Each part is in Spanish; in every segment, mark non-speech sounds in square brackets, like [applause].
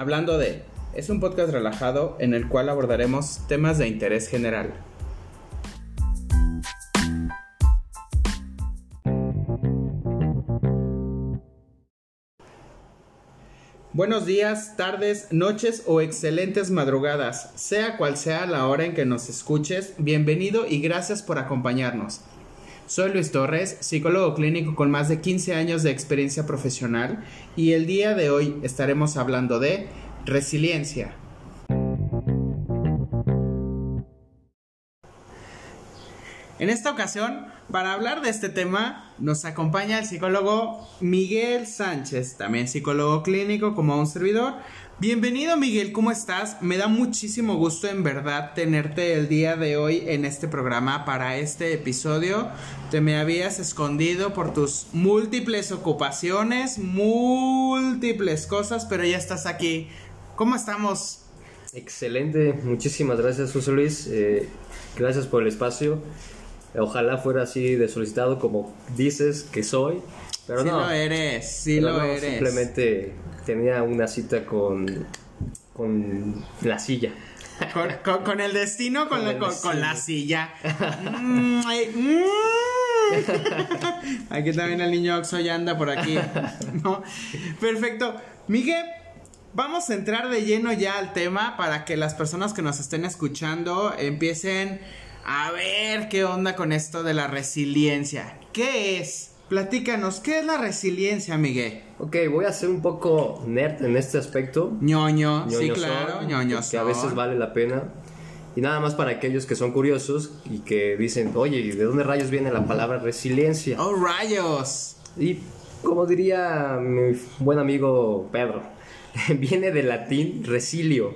Hablando de, es un podcast relajado en el cual abordaremos temas de interés general. Buenos días, tardes, noches o excelentes madrugadas, sea cual sea la hora en que nos escuches, bienvenido y gracias por acompañarnos. Soy Luis Torres, psicólogo clínico con más de 15 años de experiencia profesional y el día de hoy estaremos hablando de resiliencia. En esta ocasión, para hablar de este tema, nos acompaña el psicólogo Miguel Sánchez, también psicólogo clínico como un servidor. Bienvenido Miguel, ¿cómo estás? Me da muchísimo gusto en verdad tenerte el día de hoy en este programa para este episodio. Te me habías escondido por tus múltiples ocupaciones, múltiples cosas, pero ya estás aquí. ¿Cómo estamos? Excelente, muchísimas gracias José Luis, eh, gracias por el espacio. Ojalá fuera así de solicitado como dices que soy, pero sí no. lo eres, sí Pero lo no, eres. Simplemente tenía una cita con, con la silla. Con, con- con el destino, con, Con con, la silla. [laughs] Mm, ay, mm. [laughs] Aquí también el niño Oxo ya anda por aquí. [laughs] ¿no? Perfecto. Miguel, vamos a entrar de lleno ya al tema para que las personas que nos estén escuchando empiecen a ver qué onda con esto de la resiliencia. ¿Qué es? Platícanos, ¿qué es la resiliencia, Miguel? Ok, voy a ser un poco nerd en este aspecto. ñoño, sí, ñoñosón, claro, ñoño. Que a veces vale la pena. Y nada más para aquellos que son curiosos y que dicen, oye, ¿y ¿de dónde rayos viene la palabra resiliencia? ¡Oh, rayos! Y como diría mi buen amigo Pedro, [laughs] viene del latín resilio.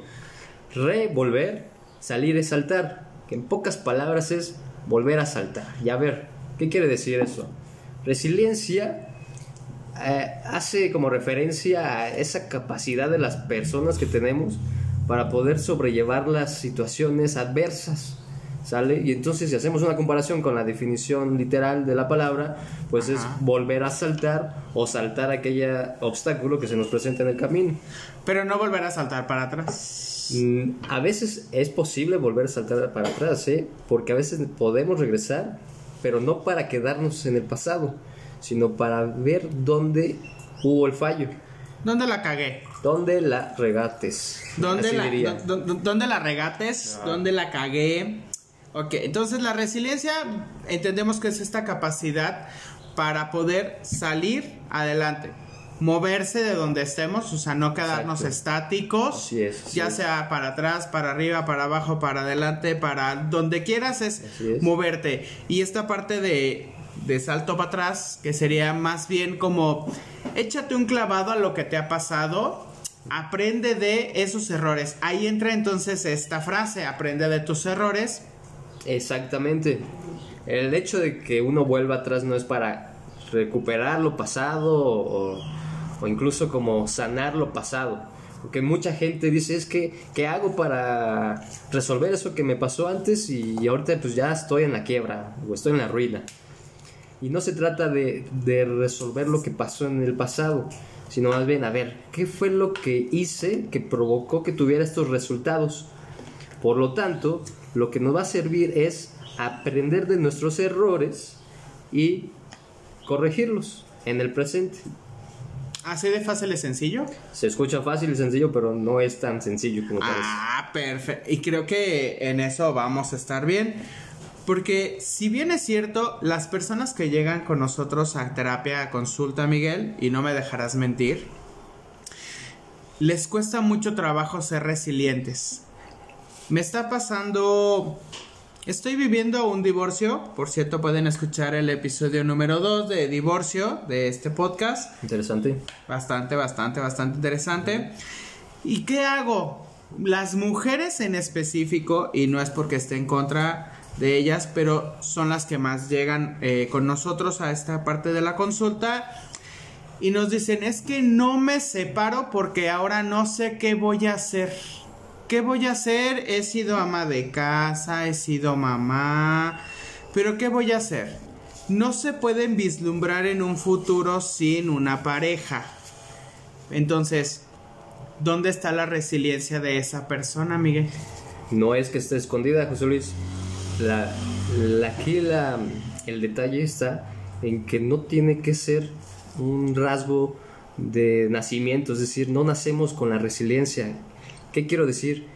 Re, volver, salir es saltar. Que en pocas palabras es volver a saltar. Y a ver, ¿qué quiere decir eso? Resiliencia eh, hace como referencia a esa capacidad de las personas que tenemos para poder sobrellevar las situaciones adversas. ¿Sale? Y entonces si hacemos una comparación con la definición literal de la palabra, pues es volver a saltar o saltar aquel obstáculo que se nos presenta en el camino. Pero no volver a saltar para atrás. Mm, A veces es posible volver a saltar para atrás, ¿eh? porque a veces podemos regresar, pero no para quedarnos en el pasado, sino para ver dónde hubo el fallo, ¿Dónde la cagué? dónde la regates. ¿Dónde Así la, diría. dónde la regates? ¿Dónde la cagué? Ok, entonces la resiliencia entendemos que es esta capacidad para poder salir adelante, moverse de donde estemos, o sea, no quedarnos Exacto. estáticos, Así es, así ya es. sea para atrás, para arriba, para abajo, para adelante, para donde quieras es. moverte. Y esta parte de, de salto para atrás, que sería más bien como échate un clavado a lo que te ha pasado, aprende de esos errores. Ahí entra entonces esta frase, aprende de tus errores. Exactamente. El hecho de que uno vuelva atrás no es para recuperar lo pasado o, o incluso como sanar lo pasado. Porque mucha gente dice, es que, ¿qué hago para resolver eso que me pasó antes y ahorita pues ya estoy en la quiebra o estoy en la ruina? Y no se trata de, de resolver lo que pasó en el pasado, sino más bien, a ver, ¿qué fue lo que hice que provocó que tuviera estos resultados? Por lo tanto, lo que nos va a servir es aprender de nuestros errores y corregirlos en el presente. Así de fácil y sencillo. Se escucha fácil y sencillo, pero no es tan sencillo como parece. Ah, perfecto. Y creo que en eso vamos a estar bien. Porque si bien es cierto, las personas que llegan con nosotros a terapia, a consulta, Miguel, y no me dejarás mentir, les cuesta mucho trabajo ser resilientes. Me está pasando... Estoy viviendo un divorcio. Por cierto, pueden escuchar el episodio número 2 de divorcio de este podcast. Interesante. Bastante, bastante, bastante interesante. ¿Y qué hago? Las mujeres en específico, y no es porque esté en contra de ellas, pero son las que más llegan eh, con nosotros a esta parte de la consulta. Y nos dicen, es que no me separo porque ahora no sé qué voy a hacer. ¿Qué voy a hacer? He sido ama de casa, he sido mamá, pero ¿qué voy a hacer? No se pueden vislumbrar en un futuro sin una pareja. Entonces, ¿dónde está la resiliencia de esa persona, Miguel? No es que esté escondida, José Luis. La, aquí la, el detalle está en que no tiene que ser un rasgo de nacimiento, es decir, no nacemos con la resiliencia. ¿Qué quiero decir?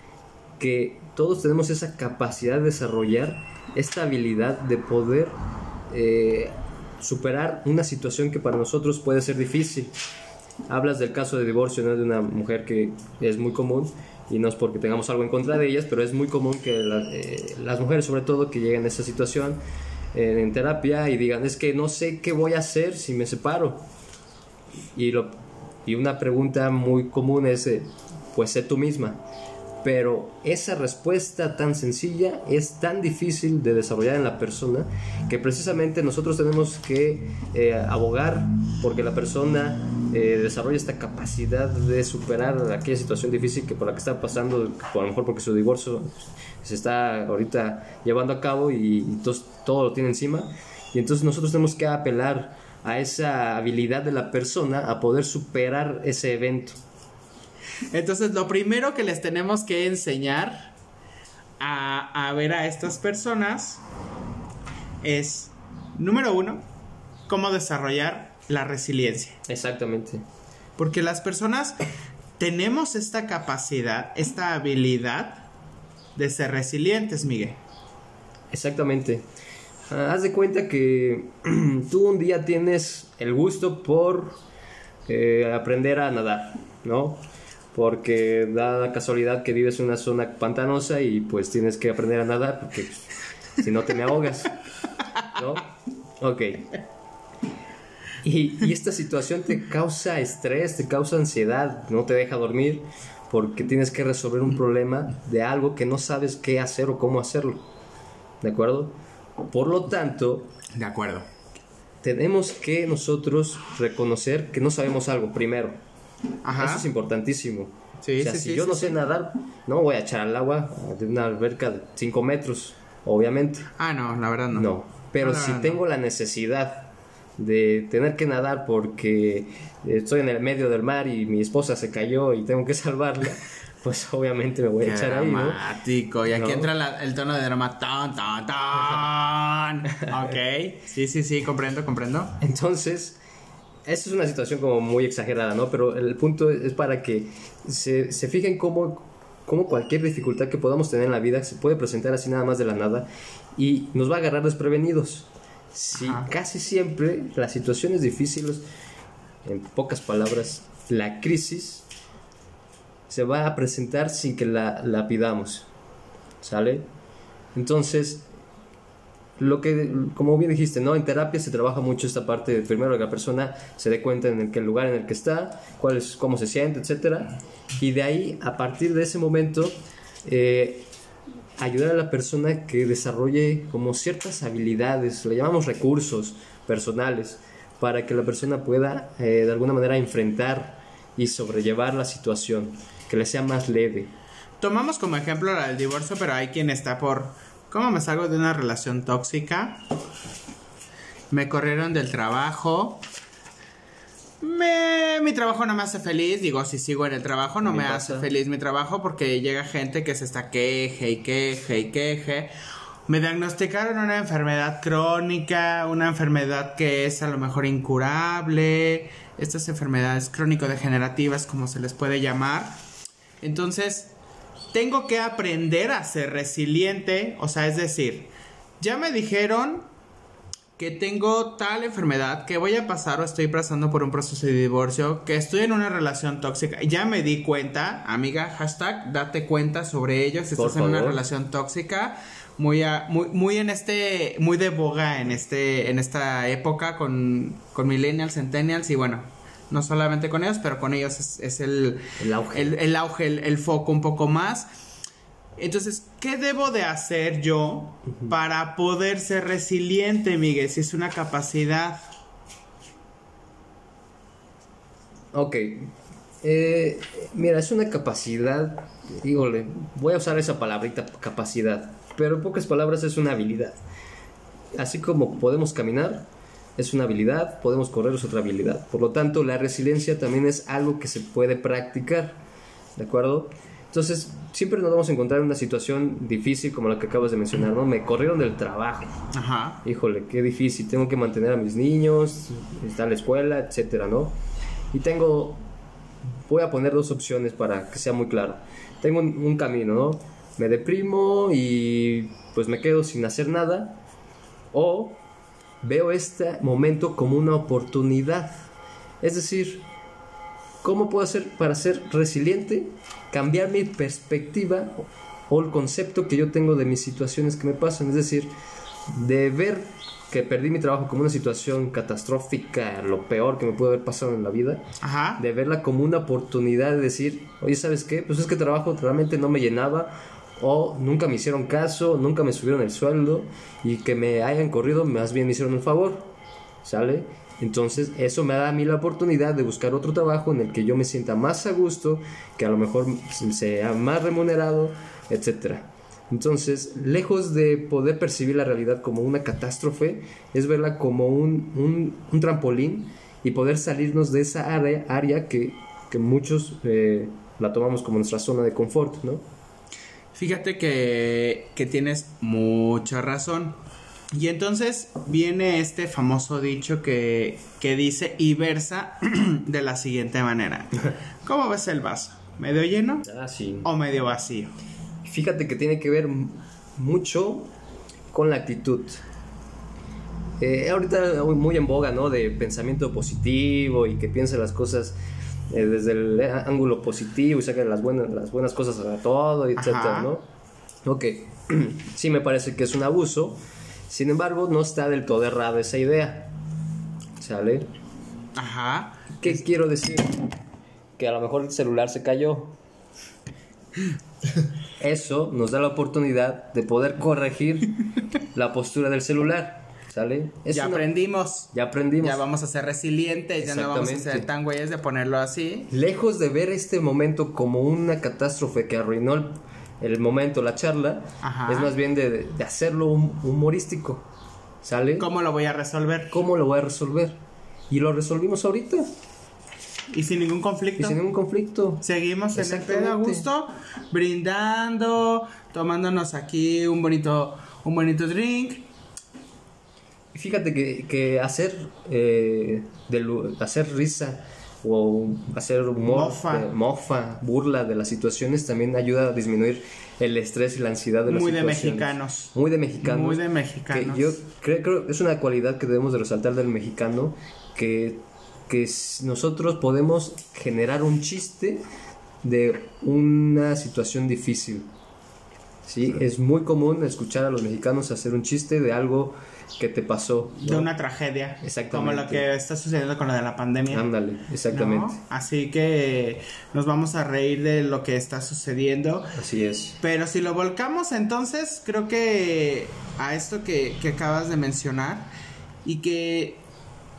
Que todos tenemos esa capacidad de desarrollar esta habilidad de poder eh, superar una situación que para nosotros puede ser difícil. Hablas del caso de divorcio de una mujer que es muy común y no es porque tengamos algo en contra de ellas, pero es muy común que eh, las mujeres sobre todo que lleguen a esa situación eh, en terapia y digan es que no sé qué voy a hacer si me separo. Y, lo, y una pregunta muy común es, eh, pues sé tú misma. Pero esa respuesta tan sencilla es tan difícil de desarrollar en la persona que precisamente nosotros tenemos que eh, abogar porque la persona eh, desarrolle esta capacidad de superar aquella situación difícil que por la que está pasando, por a lo mejor porque su divorcio se está ahorita llevando a cabo y, y todo lo tiene encima. Y entonces nosotros tenemos que apelar a esa habilidad de la persona a poder superar ese evento. Entonces, lo primero que les tenemos que enseñar a, ver a estas personas es, número uno, cómo desarrollar la resiliencia. Exactamente. Porque las personas tenemos esta capacidad, esta habilidad de ser resilientes, Miguel. Exactamente. Ah, haz de cuenta que [clears throat] tú un día tienes el gusto por eh, aprender a nadar, ¿no? Porque da la casualidad que vives en una zona pantanosa y pues tienes que aprender a nadar porque si no te me ahogas, ¿no? Ok. Y, y, esta situación te causa estrés, te causa ansiedad, no te deja dormir porque tienes que resolver un problema de algo que no sabes qué hacer o cómo hacerlo. ¿De acuerdo? Por lo tanto, de acuerdo. Tenemos que nosotros reconocer que no sabemos algo primero. Ajá. Eso es importantísimo. Sí, o sea, si yo no sé nadar, no voy a echar al agua de una alberca de 5 metros, obviamente. Ah, no, la verdad no. No, pero si tengo la necesidad de tener que nadar porque estoy en el medio del mar y mi esposa se cayó y tengo que [laughs] salvarla, pues obviamente me voy a echar ahí, ¿no? Y aquí entra el tono de drama. Tan, tan, tan. [laughs] ok. Sí, sí, sí, comprendo, comprendo. Entonces, esa es una situación como muy exagerada, ¿no? Pero el punto es para que se, se fijen cómo, cómo cualquier dificultad que podamos tener en la vida se puede presentar así nada más de la nada y nos va a agarrar desprevenidos. Si casi siempre las situaciones difíciles, en pocas palabras, la crisis se va a presentar sin que la, la pidamos. ¿Sale? Entonces, lo que, como bien dijiste, ¿no? En terapia se trabaja mucho esta parte de primero que la persona se dé cuenta en el, que lugar en el que está, cuál es, cómo se siente, etcétera, y de ahí, a partir de ese momento, eh, ayudar a la persona que desarrolle como ciertas habilidades, le llamamos recursos personales, para que la persona pueda eh, de alguna manera enfrentar y sobrellevar la situación que le sea más leve. Tomamos como ejemplo el divorcio, pero hay quien está por... ¿Cómo me salgo de una relación tóxica? Me corrieron del trabajo. Me, mi trabajo no me hace feliz. Digo, si sigo en el trabajo, no me, hace feliz mi trabajo porque llega gente que se está queje y queje y queje. Me diagnosticaron una enfermedad crónica, una enfermedad que es a lo mejor incurable. Estas enfermedades crónico-degenerativas, como se les puede llamar entonces, tengo que aprender a ser resiliente, o sea, es decir, ya me dijeron que tengo tal enfermedad, que voy a pasar o estoy pasando por un proceso de divorcio, que estoy en una relación tóxica. Ya me di cuenta, amiga, hashtag, date cuenta sobre ello si estás en una relación tóxica. Muy, muy, muy en este, muy de boga en este, en esta época con, con millennials, centennials y bueno, no solamente con ellos, pero con ellos es, el, el auge, el, auge el, foco un poco más. Entonces, ¿qué debo de hacer yo para poder ser resiliente, Miguel? Si es una capacidad. Ok. Eh, mira, es una capacidad, dígole, voy a usar esa palabrita capacidad, pero en pocas palabras es una habilidad. Así como podemos caminar, es una habilidad, podemos correr es otra habilidad. Por lo tanto, la resiliencia también es algo que se puede practicar. ¿de acuerdo? Entonces, siempre nos vamos a encontrar en una situación difícil como la que acabas de mencionar, ¿no? Me corrieron del trabajo. Ajá. Híjole, qué difícil. Tengo que mantener a mis niños, está en la escuela, etcétera, ¿no? Y tengo. Voy a poner dos opciones para que sea muy claro. Tengo un, un camino, ¿no? Me deprimo y pues me quedo sin hacer nada. O veo este momento como una oportunidad. Es decir, ¿cómo puedo hacer para ser resiliente? Cambiar mi perspectiva o el concepto que yo tengo de mis situaciones que me pasan. Es decir, de ver que perdí mi trabajo como una situación catastrófica, lo peor que me pudo haber pasado en la vida, Ajá. de verla como una oportunidad de decir, oye, ¿sabes qué? Pues es que trabajo realmente no me llenaba o nunca me hicieron caso, nunca me subieron el sueldo y que me hayan corrido más bien me hicieron un favor, ¿sale? Entonces eso me da a mí la oportunidad de buscar otro trabajo en el que yo me sienta más a gusto, que a lo mejor sea más remunerado, etcétera. Entonces, lejos de poder percibir la realidad como una catástrofe, es verla como un, un- trampolín y poder salirnos de esa área, área que, que muchos eh, la tomamos como nuestra zona de confort, ¿no? Fíjate que, que tienes mucha razón. Y entonces viene este famoso dicho que, que dice y versa [clears throat] de la siguiente manera. [laughs] ¿Cómo ves el vaso? ¿Medio lleno Ah, sí. o medio vacío? Fíjate que tiene que ver mucho con la actitud. Eh, ahorita muy en boga, ¿no? De pensamiento positivo y que piense las cosas eh, desde el ángulo positivo y saque las buenas, las buenas cosas a todo, etcétera. ¿no? Ok, [clears throat] sí me parece que es un abuso, sin embargo no está del todo errada esa idea, ¿sale? Ajá. ¿Qué quiero decir? Que a lo mejor el celular se cayó. [laughs] Eso nos da la oportunidad de poder corregir la postura del celular. ¿Sale? Es ya una- aprendimos. Ya aprendimos. Ya vamos a ser resilientes, ya no vamos a ser tan güeyes de ponerlo así. Lejos de ver este momento como una catástrofe que arruinó el, el momento, la charla, Ajá. es más bien de, de hacerlo hum- humorístico. ¿Sale? ¿Cómo lo voy a resolver? ¿Cómo lo voy a resolver? Y lo resolvimos ahorita. Y sin ningún Y conflicto. sin ningún conflicto. Seguimos en el pedo a gusto, brindando, tomándonos aquí un bonito, un bonito drink. Y Fíjate que, que hacer, eh, de hacer risa o hacer humor, Mofa. eh, mofa, burla de las situaciones también ayuda a disminuir el estrés y la ansiedad de las Muy de situaciones. mexicanos. Muy de mexicanos. Muy de mexicanos. Que yo creo, creo es una cualidad que debemos de resaltar del mexicano que, que nosotros podemos generar un chiste de una situación difícil. Sí, es muy común escuchar a los mexicanos hacer un chiste de algo que te pasó. De una tragedia. Exactamente. Como lo que está sucediendo con lo de la pandemia. Ándale, exactamente. ¿no? Así que nos vamos a reír de lo que está sucediendo. Así es. Pero si lo volcamos entonces, creo que a esto que, que acabas de mencionar y que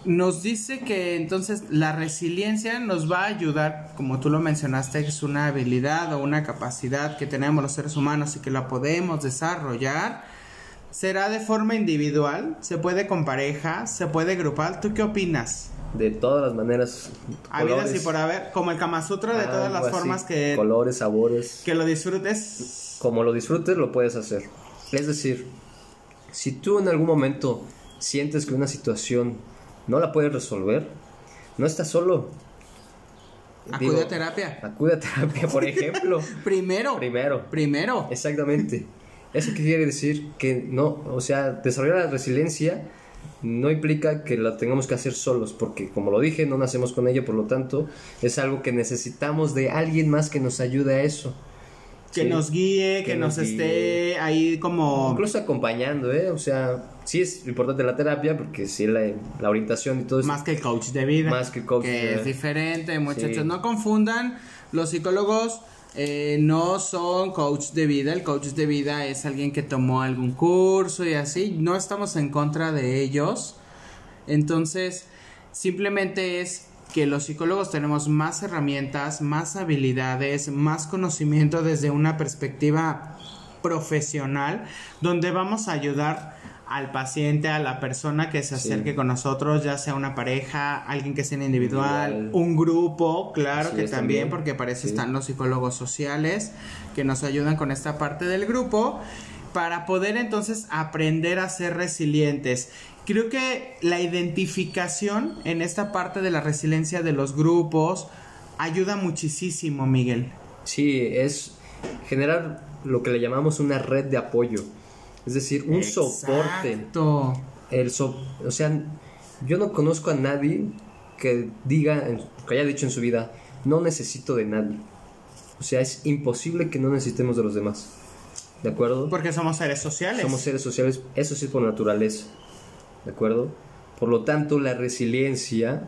nos dice que entonces la resiliencia nos va a ayudar, como tú lo mencionaste, es una habilidad o una capacidad que tenemos los seres humanos y que la podemos desarrollar. Será de forma individual, se puede con pareja, se puede grupal. ¿Tú qué opinas? De todas las maneras. Habidas y por haber, como el Kama Sutra de todas las así, formas que, Colores, sabores. que lo disfrutes. como lo disfrutes, lo puedes hacer. Es decir, si tú en algún momento sientes que una situación no la puedes resolver, no estás solo. Acude a terapia. Acude a terapia, por ejemplo. [laughs] Primero. Primero. Primero. Exactamente. ¿Eso quiere decir? Que no, o sea, desarrollar la resiliencia no implica que la tengamos que hacer solos, porque como lo dije, no nacemos con ella, por lo tanto, es algo que necesitamos de alguien más que nos ayude a eso. Que Sí. nos guíe, que, Que nos, nos esté ahí como... Incluso acompañando, ¿eh? O sea, sí es importante la terapia, porque sí la, la orientación y todo eso. Más que el coach de vida. Más que coach Que de- es diferente, muchachos. Sí. No confundan. Los psicólogos eh, no son coach de vida. El coach de vida es alguien que tomó algún curso y así. No estamos en contra de ellos. Entonces, simplemente es que los psicólogos tenemos más herramientas, más habilidades, más conocimiento desde una perspectiva profesional, donde vamos a ayudar al paciente, a la persona que se acerque con nosotros, ya sea una pareja, alguien que sea individual, un grupo, claro que también, porque para eso están los psicólogos sociales que nos ayudan con esta parte del grupo, para poder entonces aprender a ser resilientes. Creo que la identificación en esta parte de la resiliencia de los grupos ayuda muchísimo, Miguel. Sí, es generar lo que le llamamos una red de apoyo es decir, un soporte. El o sea, yo no conozco a nadie que diga, que haya dicho en su vida, no necesito de nadie. O sea, es imposible que no necesitemos de los demás. ¿De acuerdo? Porque somos seres sociales. Somos seres sociales, eso sí por naturaleza. ¿De acuerdo? Por lo tanto, la resiliencia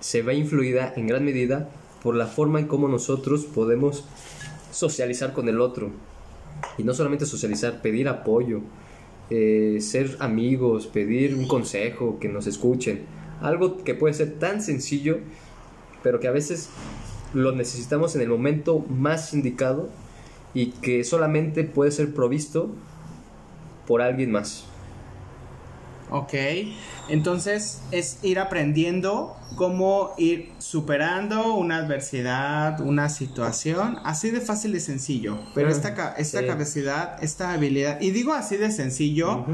se ve influida en gran medida por la forma en cómo nosotros podemos socializar con el otro. Y no solamente socializar, pedir apoyo, eh, ser amigos, pedir un consejo, que nos escuchen. Algo que puede ser tan sencillo, pero que a veces lo necesitamos en el momento más indicado y que solamente puede ser provisto por alguien más. Ok, entonces es ir aprendiendo cómo ir superando una adversidad, una situación, así de fácil y sencillo. Pero esta, esta capacidad, esta habilidad, y digo así de sencillo,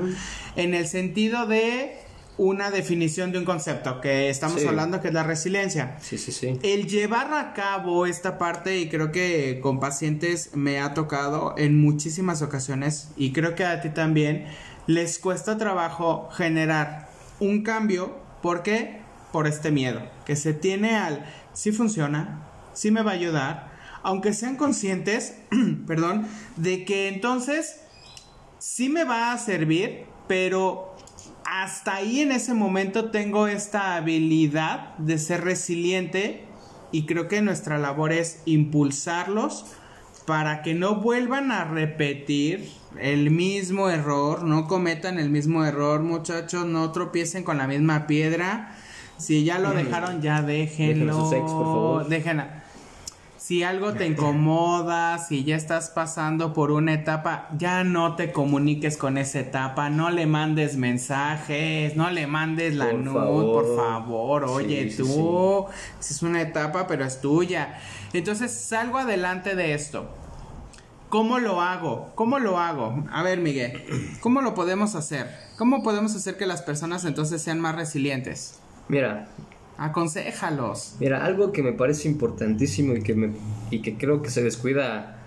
en el sentido de una definición de un concepto que estamos hablando que es la resiliencia. Sí, sí, sí. El llevar a cabo esta parte y creo que con pacientes me ha tocado en muchísimas ocasiones y creo que a ti también les cuesta trabajo generar un cambio. ¿Por qué? Por este miedo que se tiene al si funciona, si me va a ayudar, aunque sean conscientes, [clears throat] perdón, de que entonces sí me va a servir, pero hasta ahí en ese momento tengo esta habilidad de ser resiliente y creo que nuestra labor es impulsarlos para que no vuelvan a repetir el mismo error, no cometan el mismo error, muchachos, no tropiecen con la misma piedra. Si ya lo dejaron, ya déjenlo. Déjenlo Si algo te incomoda, si ya estás pasando por una etapa, ya no te comuniques con esa etapa, no le mandes mensajes, no le mandes la nud, por favor, oye tú, es una etapa, pero es tuya. Entonces salgo adelante de esto. ¿Cómo lo hago? ¿Cómo lo hago? A ver, Miguel, ¿cómo lo podemos hacer? ¿Cómo podemos hacer que las personas entonces sean más resilientes? Mira. Aconsejalos. Mira, algo que me parece importantísimo y que, me, y que creo que se descuida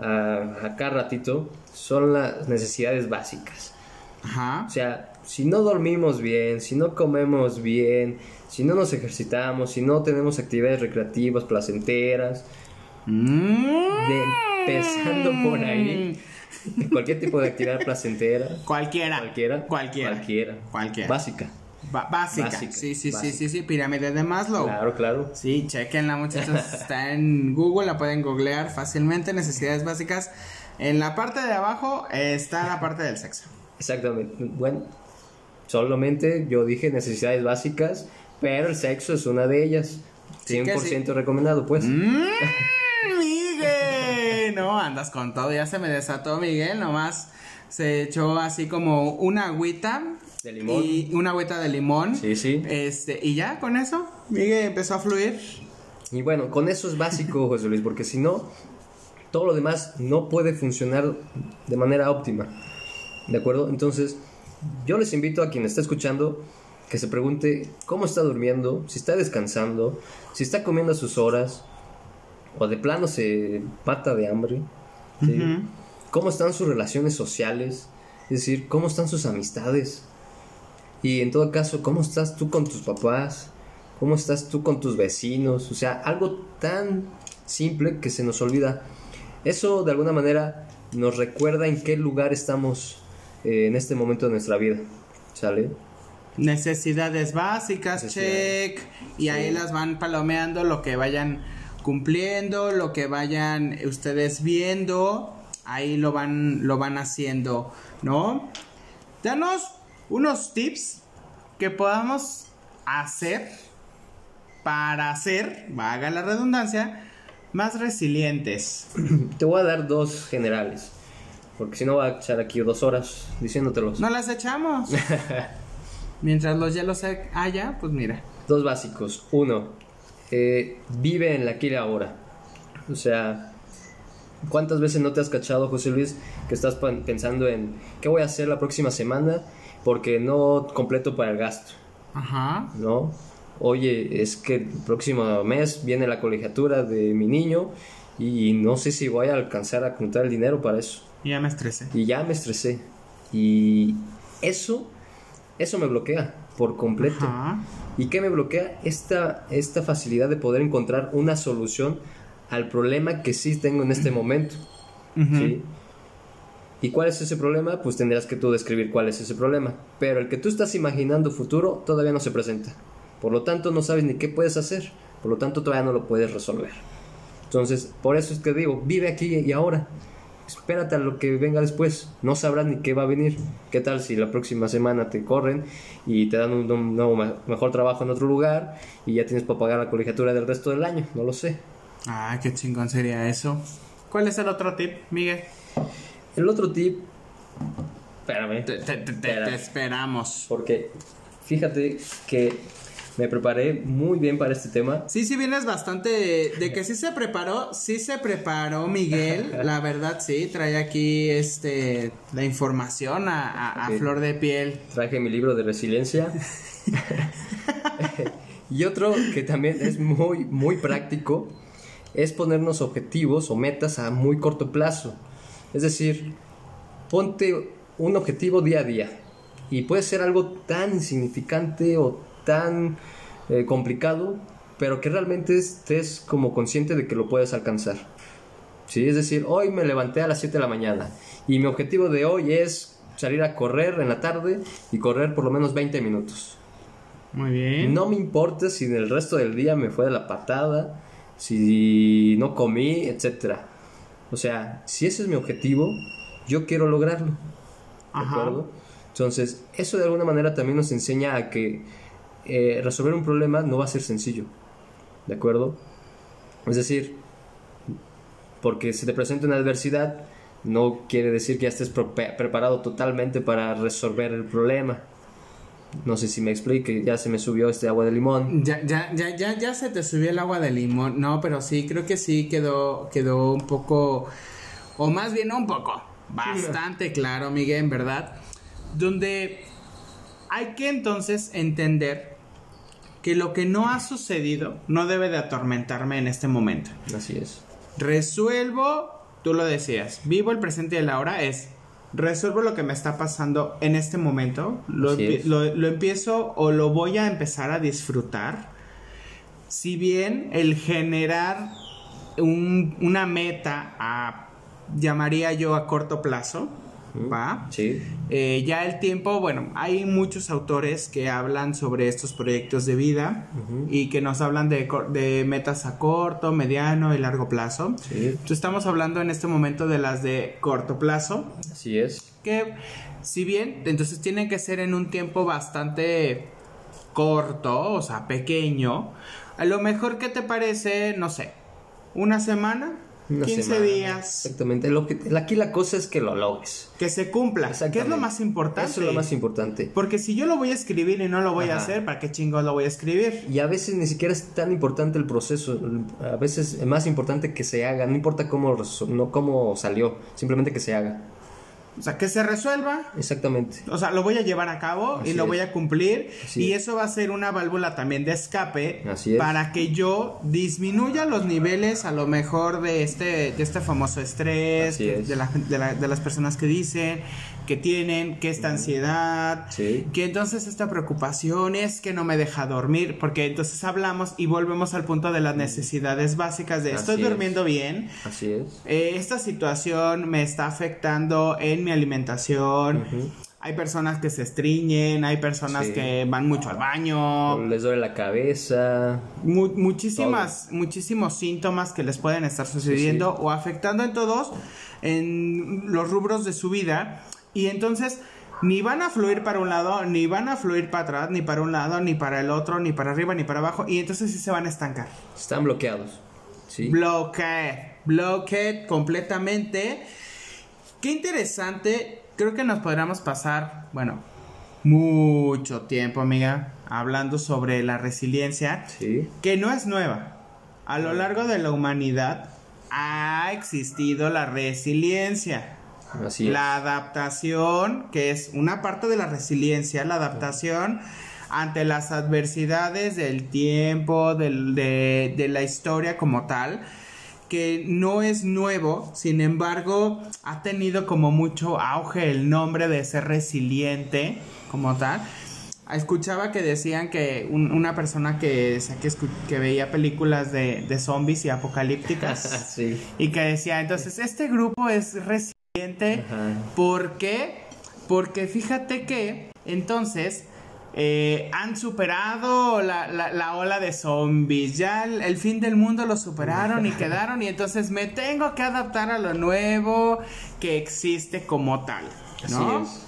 a, a cada ratito son las necesidades básicas. Ajá. O sea, si no dormimos bien, si no comemos bien, si no nos ejercitamos, si no tenemos actividades recreativas, placenteras, empezando por ahí, cualquier tipo de actividad placentera. [laughs] Cualquiera. Cualquiera. Cualquiera. Cualquiera. Básica. Básica. Sí, sí, sí, sí, sí, pirámide de Maslow. Claro, claro. Sí, chequenla muchachos, [laughs] está en Google, la pueden googlear fácilmente, necesidades básicas. En la parte de abajo está la parte del sexo. Exactamente. Bueno, solamente yo dije necesidades básicas, pero el sexo es una de ellas. 100% recomendado, pues. Mm, [laughs] Miguel, no, andas con todo, ya se me desató Miguel, nomás se echó así como una agüita. De limón. Y una agüita de limón. Sí, sí. Este, y ya con eso, Miguel empezó a fluir. Y bueno, con eso es básico, [laughs] José Luis, porque si no, todo lo demás no puede funcionar de manera óptima. ¿De acuerdo? Entonces, yo les invito a quien está escuchando que se pregunte cómo está durmiendo, si está descansando, si está comiendo a sus horas, o de plano se pata de hambre, cómo están sus relaciones sociales, es decir, cómo están sus amistades, y en todo caso, cómo estás tú con tus papás, cómo estás tú con tus vecinos, o sea, algo tan simple que se nos olvida. Eso de alguna manera nos recuerda en qué lugar estamos eh, en este momento de nuestra vida, ¿sale? Necesidades básicas, check. Y ahí las van palomeando lo que vayan cumpliendo, lo que vayan ustedes viendo. Ahí lo van, lo van haciendo, ¿no? Danos unos tips que podamos hacer para ser, vaga la redundancia, más resilientes. [clears throat] Te voy a dar dos generales. Porque si no va a echar aquí dos horas diciéndotelos. No las echamos. [laughs] Mientras los hielos haya, pues mira. Dos básicos. Uno, eh, vive en la aquí y ahora. O sea, ¿cuántas veces no te has cachado, José Luis, que estás pensando en qué voy a hacer la próxima semana porque no completo para el gasto? Ajá. ¿No? Oye, es que el próximo mes viene la colegiatura de mi niño y no sé si voy a alcanzar a juntar el dinero para eso. Y ya me estresé. Y ya me estresé. Y eso, eso me bloquea por completo. Ajá. ¿Y qué me bloquea? Esta, esta facilidad de poder encontrar una solución al problema que sí tengo en este momento. Ujú. ¿sí? ¿Y cuál es ese problema? Pues tendrás que tú describir cuál es ese problema. Pero el que tú estás imaginando futuro todavía no se presenta. Por lo tanto, no sabes ni qué puedes hacer. Por lo tanto, todavía no lo puedes resolver. Entonces, por eso es que digo, vive aquí y ahora. Espérate a lo que venga después. No sabrás ni qué va a venir. ¿Qué tal si la próxima semana te corren y te dan un, nuevo me- mejor trabajo en otro lugar y ya tienes para pagar la colegiatura del resto del año? No lo sé. Ah, qué chingón sería eso. ¿Cuál es el otro tip, Miguel? El otro tip... Espérame. Te, te- te- te- Espera. te esperamos. Porque fíjate que me preparé muy bien para este tema. Sí, sí vienes bastante de, de que sí se preparó, sí se preparó Miguel, [laughs] la verdad sí, trae aquí este la información a, a- flor de piel. Traje mi libro de resiliencia. [laughs] [laughs] y otro que también es muy, muy práctico es ponernos objetivos o metas a muy corto plazo. Es decir, ponte un objetivo día a día. Y puede ser algo tan insignificante o tan eh, complicado, pero que realmente estés como consciente de que lo puedes alcanzar. ¿Sí? Es decir, hoy me levanté a las 7 de la mañana y mi objetivo de hoy es salir a correr en la tarde y correr por lo menos 20 minutos. Muy bien. No me importa si en el resto del día me fue de la patada, si no comí, etcétera. O sea, si ese es mi objetivo, yo quiero lograrlo. ¿De Ajá. acuerdo? Entonces, eso de alguna manera también nos enseña a que eh, resolver un problema no va a ser sencillo. ¿De acuerdo? Es decir, porque si te presenta una adversidad, no quiere decir que ya estés preparado totalmente para resolver el problema. No sé si me explique, ya se me subió este agua de limón. Ya, ya, ya, ya, ya se te subió el agua de limón. No, pero sí, creo que sí quedó, quedó un poco, o más bien no un poco, bastante claro, Miguel, en verdad. Donde hay que entonces entender que lo que no ha sucedido no debe de atormentarme en este momento. Así es. Resuelvo, tú lo decías, vivo el presente y el ahora es resuelvo lo que me está pasando en este momento, lo, Así empie- es. lo- lo empiezo o lo voy a empezar a disfrutar. Si bien el generar un- una meta a, llamaría yo a corto plazo, ¿va? Sí. Eh, ya el tiempo, bueno, hay muchos autores que hablan sobre estos proyectos de vida y que nos hablan de, de metas a corto, mediano y largo plazo. Sí. Entonces, estamos hablando en este momento de las de corto plazo, Así es. que si bien, entonces tienen que ser en un tiempo bastante corto, o sea, pequeño. A lo mejor, ¿qué te parece? No sé, una semana, Una 15 semana. días, Exactamente. Lo que, aquí la cosa es que lo logres. que se cumpla, que es lo más importante. Eso es lo más importante. Porque si yo lo voy a escribir y no lo voy a hacer, ¿para qué chingos lo voy a escribir? Y a veces ni siquiera es tan importante el proceso. A veces es más importante que se haga. No importa cómo, no cómo salió. Simplemente que se haga. O sea, que se resuelva. Exactamente. O sea, lo voy a llevar a cabo Así y lo es. voy a cumplir. Así y es. eso va a ser una válvula también de escape Así es. para que yo disminuya los niveles a lo mejor de este, de este famoso estrés, Así de, la- de la- de las personas que dicen, que tienen, que esta ansiedad, Sí. que entonces esta preocupación es que no me deja dormir, porque entonces hablamos y volvemos al punto de las necesidades básicas de estoy Así es. durmiendo bien, Así es. eh, esta situación me está afectando en mi alimentación. Hay personas que se estriñen, hay personas Sí. que van mucho al baño, Les duele la cabeza. mu- muchísimas, muchísimos síntomas que les pueden estar sucediendo o afectando en todos, en los rubros de su vida. Y entonces ni van a fluir para un lado, ni van a fluir para atrás, ni para un lado, ni para el otro, ni para arriba, ni para abajo. Y entonces sí se van a estancar. Están bloqueados. Sí. Bloque, bloque completamente. qué interesante. Creo que nos podríamos pasar, bueno, mucho tiempo, amiga, hablando sobre la resiliencia, Sí. que no es nueva. A lo largo de la humanidad ha existido la resiliencia. Así es. La adaptación, que es una parte de la resiliencia, la adaptación ante las adversidades del tiempo, del- de, de la historia como tal, que no es nuevo, sin embargo, ha tenido como mucho auge el nombre de ser resiliente como tal. Escuchaba que decían que un- una persona que, que, veía películas de, de zombies y apocalípticas [laughs] sí. y que decía, entonces, este grupo es resiliente. Ajá. ¿Por qué? Porque fíjate que entonces eh, han superado la, la- la ola de zombies. Ya el, el fin del mundo lo superaron y [laughs] quedaron. Y entonces me tengo que adaptar a lo nuevo que existe como tal. ¿no? Así es.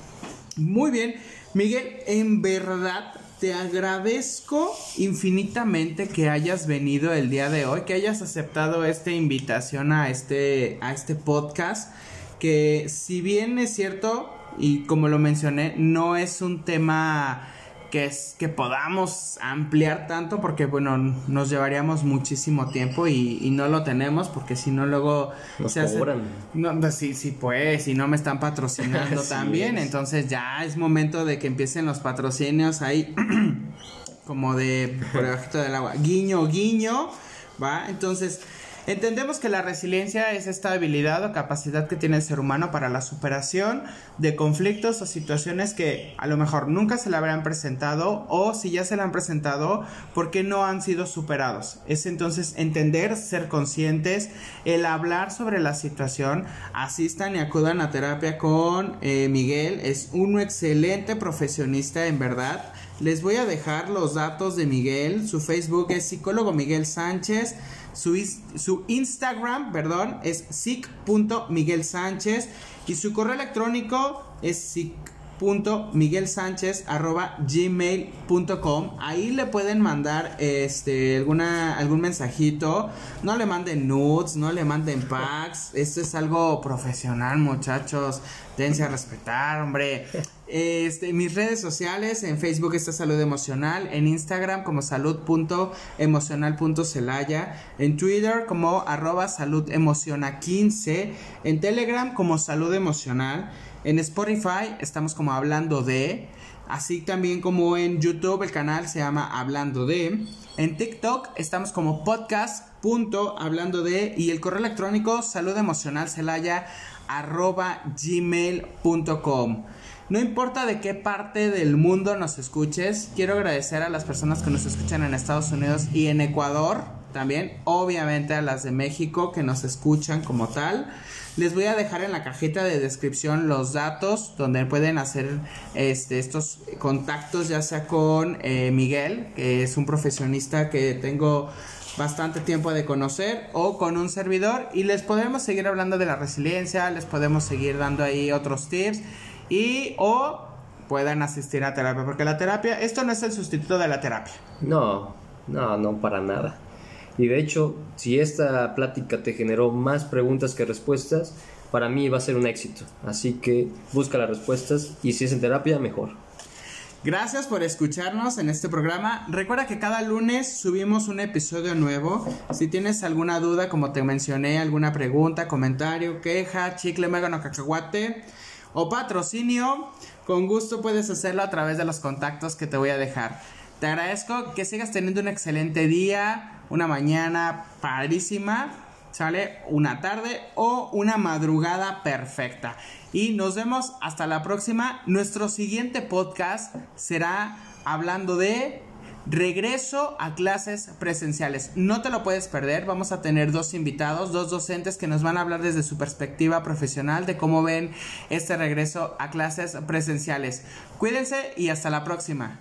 Muy bien, Miguel, en verdad te agradezco infinitamente que hayas venido el día de hoy, que hayas aceptado esta invitación a este, a este podcast, que si bien es cierto, y como lo mencioné, no es un tema que, es, que podamos ampliar tanto porque bueno nos llevaríamos muchísimo tiempo y, y no lo tenemos porque si no luego Nos se hace- cobran. no, pues sí, sí, pues, y no me están patrocinando [laughs] también, es. entonces ya es momento de que empiecen los patrocinios ahí, [clears throat] como de por debajo del agua, guiño, guiño, ¿va? Entonces, entendemos que la resiliencia es esta habilidad o capacidad que tiene el ser humano para la superación de conflictos o situaciones que a lo mejor nunca se le habrán presentado o si ya se le han presentado, porque no han sido superados. Es entonces entender, ser conscientes, el hablar sobre la situación, asistan y acudan a terapia con eh, Miguel, es un excelente profesionista en verdad. Les voy a dejar los datos de Miguel, su Facebook es psicólogo Miguel Sánchez, su, su Instagram, perdón, es sic.miguelsánchez y su correo electrónico es sic.miguelsánchez@gmail.com. Ahí le pueden mandar este alguna algún mensajito, no le manden nudes, no le manden packs, esto es algo profesional, muchachos. Dense a respetar, hombre. Este, mis redes sociales, en Facebook está Salud Emocional, en Instagram como salud.emocional.celaya, en Twitter como arroba salud emociona 15, en Telegram como salud emocional, en Spotify estamos como hablando de, así también como en YouTube el canal se llama Hablando de, en TikTok estamos como podcast punto hablando de y el correo electrónico salud emocional celaya arroba gmail.com. No importa de qué parte del mundo nos escuches, quiero agradecer a las personas que nos escuchan en Estados Unidos y en Ecuador también, obviamente a las de México que nos escuchan como tal. Les voy a dejar en la cajita de descripción los datos donde pueden hacer este, estos contactos, ya sea con eh, Miguel, que es un profesionista que tengo bastante tiempo de conocer o con un servidor y les podemos seguir hablando de la resiliencia, les podemos seguir dando ahí otros tips y o puedan asistir a terapia, porque la terapia, esto no es el sustituto de la terapia. No, no, no para nada. Y de hecho, si esta plática te generó más preguntas que respuestas, para mí va a ser un éxito. Así que busca las respuestas y si es en terapia, mejor. Gracias por escucharnos en este programa. Recuerda que cada lunes subimos un episodio nuevo. Si tienes alguna duda, como te mencioné, alguna pregunta, comentario, queja, chicle, megano, cacahuate o patrocinio, con gusto puedes hacerlo a través de los contactos que te voy a dejar. Te agradezco que sigas teniendo un excelente día, una mañana padrísima, ¿sale? Una tarde o una madrugada perfecta. Y nos vemos hasta la próxima. Nuestro siguiente podcast será hablando de regreso a clases presenciales. No te lo puedes perder. Vamos a tener dos invitados, dos docentes que nos van a hablar desde su perspectiva profesional de cómo ven este regreso a clases presenciales. Cuídense y hasta la próxima.